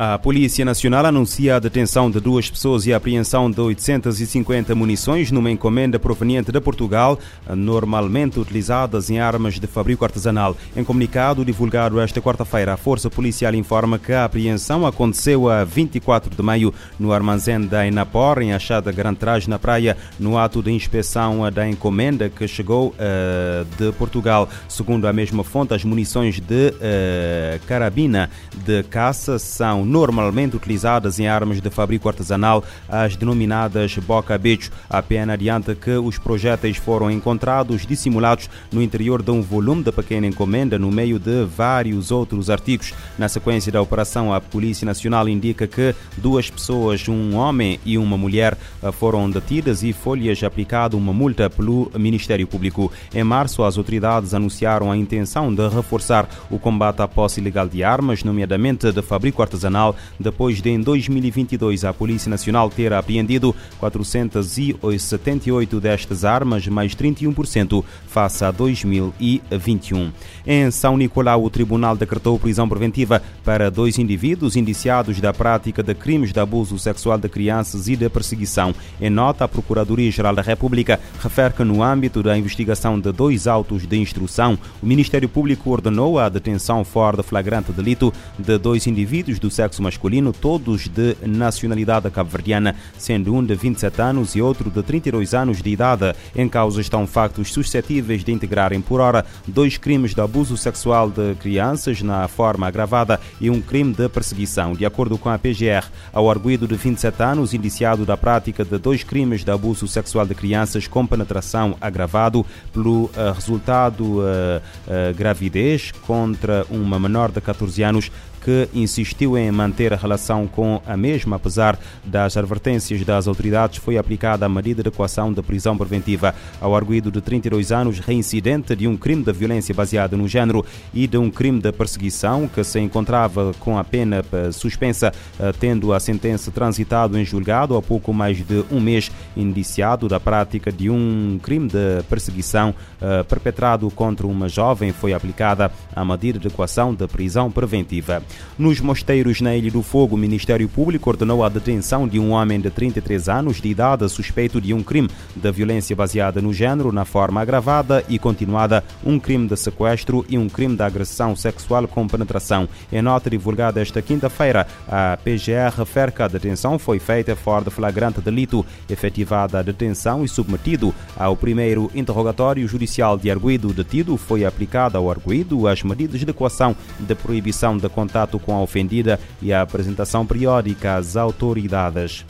A Polícia Nacional anuncia a detenção de duas pessoas e a apreensão de 850 munições numa encomenda proveniente de Portugal, normalmente utilizadas em armas de fabrico artesanal. Em comunicado divulgado esta quarta-feira, a Força Policial informa que a apreensão aconteceu a 24 de maio no armazém da Enapor, em Achada Grantrage, na praia, no ato de inspeção da encomenda que chegou uh, de Portugal. Segundo a mesma fonte, as munições de uh, carabina de caça são normalmente utilizadas em armas de fabrico artesanal, as denominadas boca-becho. A PN adianta que os projéteis foram encontrados dissimulados no interior de um volume de pequena encomenda, no meio de vários outros artigos. Na sequência da operação, a Polícia Nacional indica que duas pessoas, um homem e uma mulher, foram detidas e foi-lhes aplicada uma multa pelo Ministério Público. Em março, as autoridades anunciaram a intenção de reforçar o combate à posse ilegal de armas, nomeadamente de fabrico artesanal depois de em 2022 a Polícia Nacional ter apreendido 478 destas armas, mais 31% face a 2021. Em São Nicolau, o Tribunal decretou prisão preventiva para dois indivíduos indiciados da prática de crimes de abuso sexual de crianças e de perseguição. Em nota, a Procuradoria-Geral da República refere que no âmbito da investigação de dois autos de instrução, o Ministério Público ordenou a detenção fora de flagrante delito de dois indivíduos do sexo masculino, todos de nacionalidade cabo-verdiana, sendo um de 27 anos e outro de 32 anos de idade. Em causa estão factos suscetíveis de integrarem por hora dois crimes de abuso sexual de crianças na forma agravada e um crime de perseguição. De acordo com a PGR, ao arguído de 27 anos, indiciado da prática de dois crimes de abuso sexual de crianças com penetração agravado pelo uh, resultado uh, uh, gravidez contra uma menor de 14 anos, que insistiu em manter a relação com a mesma, apesar das advertências das autoridades, foi aplicada a medida de equação de prisão preventiva ao arguído de 32 anos, reincidente de um crime de violência baseada no género e de um crime de perseguição, que se encontrava com a pena suspensa, eh, tendo a sentença transitado em julgado há pouco mais de um mês, indiciado da prática de um crime de perseguição uh, perpetrado contra uma jovem, foi aplicada a medida de equação de prisão preventiva. Nos mosteiros na Ilha do Fogo, o Ministério Público ordenou a detenção de um homem de 33 anos de idade suspeito de um crime de violência baseada no género na forma agravada e continuada, um crime de sequestro e um crime de agressão sexual com penetração. Em nota divulgada esta quinta-feira, a PGR refere que a detenção foi feita fora de flagrante delito, efetivada a detenção e submetido ao primeiro interrogatório judicial de arguído detido, foi aplicada ao arguído as medidas de equação de proibição de contato contato com a ofendida e a apresentação periódica às autoridades.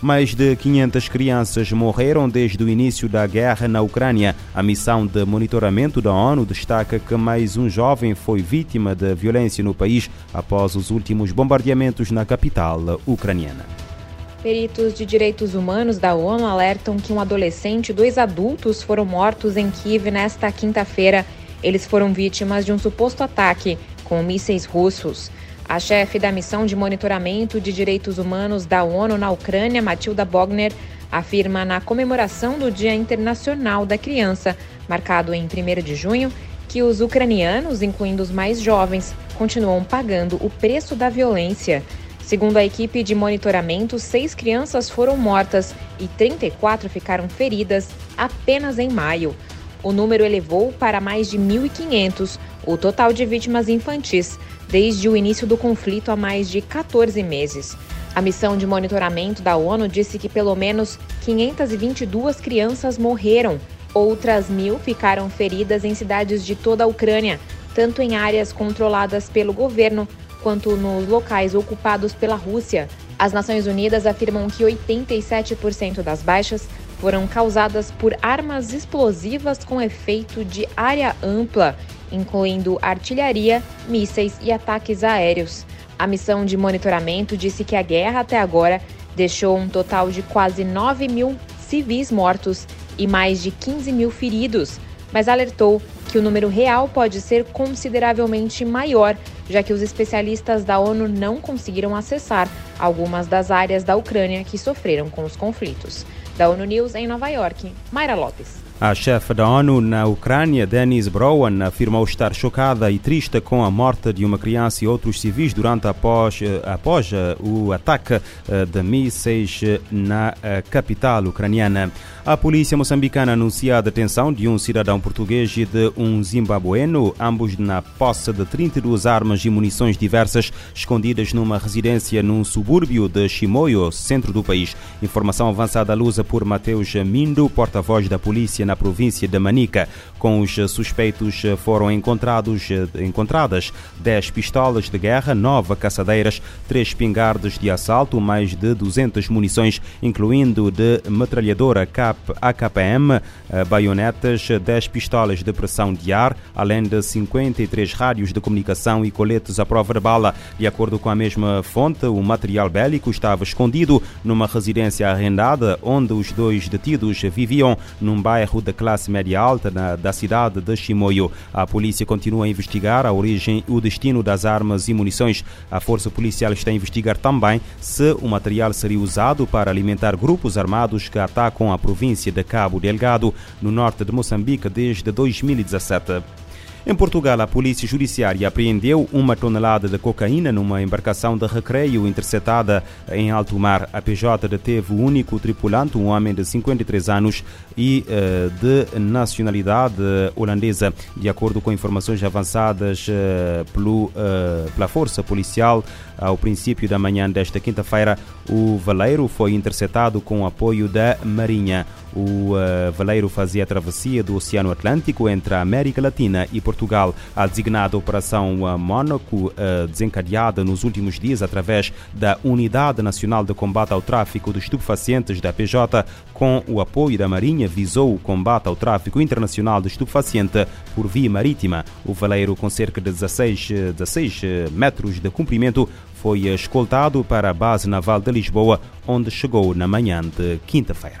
Mais de 500 crianças morreram desde o início da guerra na Ucrânia. A missão de monitoramento da ONU destaca que mais um jovem foi vítima de violência no país após os últimos bombardeamentos na capital ucraniana. Peritos de direitos humanos da ONU alertam que um adolescente e dois adultos foram mortos em Kiev nesta quinta-feira. Eles foram vítimas de um suposto ataque com mísseis russos. A chefe da missão de monitoramento de direitos humanos da ONU na Ucrânia, Matilda Bogner, afirma na comemoração do Dia Internacional da Criança, marcado em 1 de junho, que os ucranianos, incluindo os mais jovens, continuam pagando o preço da violência. Segundo a equipe de monitoramento, seis crianças foram mortas e 34 ficaram feridas apenas em maio. O número elevou para mais de 1.500 o total de vítimas infantis desde o início do conflito há mais de 14 meses. A missão de monitoramento da ONU disse que pelo menos 522 crianças morreram, outras mil ficaram feridas em cidades de toda a Ucrânia, tanto em áreas controladas pelo governo quanto nos locais ocupados pela Rússia. As Nações Unidas afirmam que 87% das baixas foram causadas por armas explosivas com efeito de área ampla incluindo artilharia, mísseis e ataques aéreos. A missão de monitoramento disse que a guerra até agora deixou um total de quase 9 mil civis mortos e mais de 15 mil feridos, mas alertou que o número real pode ser consideravelmente maior, já que os especialistas da ONU não conseguiram acessar algumas das áreas da Ucrânia que sofreram com os conflitos. Da ONU News em Nova York, Mayra Lopes. A chefe da ONU na Ucrânia, Denis Browan, afirmou estar chocada e triste com a morte de uma criança e outros civis durante após, eh, após eh, o ataque eh, de mísseis na capital ucraniana. A polícia moçambicana anuncia a detenção de um cidadão português e de um zimbabueno, ambos na posse de 32 armas e munições diversas escondidas numa residência num subúrbio de Chimoio, centro do país. Informação avançada à luz por Mateus Mindo, porta-voz da polícia na província de Manica. Com os suspeitos foram encontrados, encontradas 10 pistolas de guerra, 9 caçadeiras, 3 espingardas de assalto, mais de 200 munições, incluindo de metralhadora AKPM, baionetas, 10 pistolas de pressão de ar, além de 53 rádios de comunicação e coletes à prova de bala. De acordo com a mesma fonte, o material bélico estava escondido numa residência arrendada onde os dois detidos viviam num bairro da classe média alta na, da cidade de Chimoio. A polícia continua a investigar a origem e o destino das armas e munições. A força policial está a investigar também se o material seria usado para alimentar grupos armados que atacam a província de Cabo Delgado, no norte de Moçambique, desde 2017. Em Portugal, a Polícia Judiciária apreendeu uma tonelada de cocaína numa embarcação de recreio interceptada em alto mar. A PJ deteve o único tripulante, um homem de 53 anos e uh, de nacionalidade holandesa. De acordo com informações avançadas uh, pelo, uh, pela Força Policial, ao princípio da manhã desta quinta-feira, o veleiro foi interceptado com apoio da Marinha. O veleiro fazia a travessia do Oceano Atlântico entre a América Latina e Portugal. A designada Operação Mónaco, uh, desencadeada nos últimos dias através da Unidade Nacional de Combate ao Tráfico de Estupefacientes da PJ, com o apoio da Marinha, visou o combate ao tráfico internacional de estupefaciente por via marítima. O veleiro, com cerca de 16, 16 metros de comprimento, foi escoltado para a base naval de Lisboa, onde chegou na manhã de quinta-feira.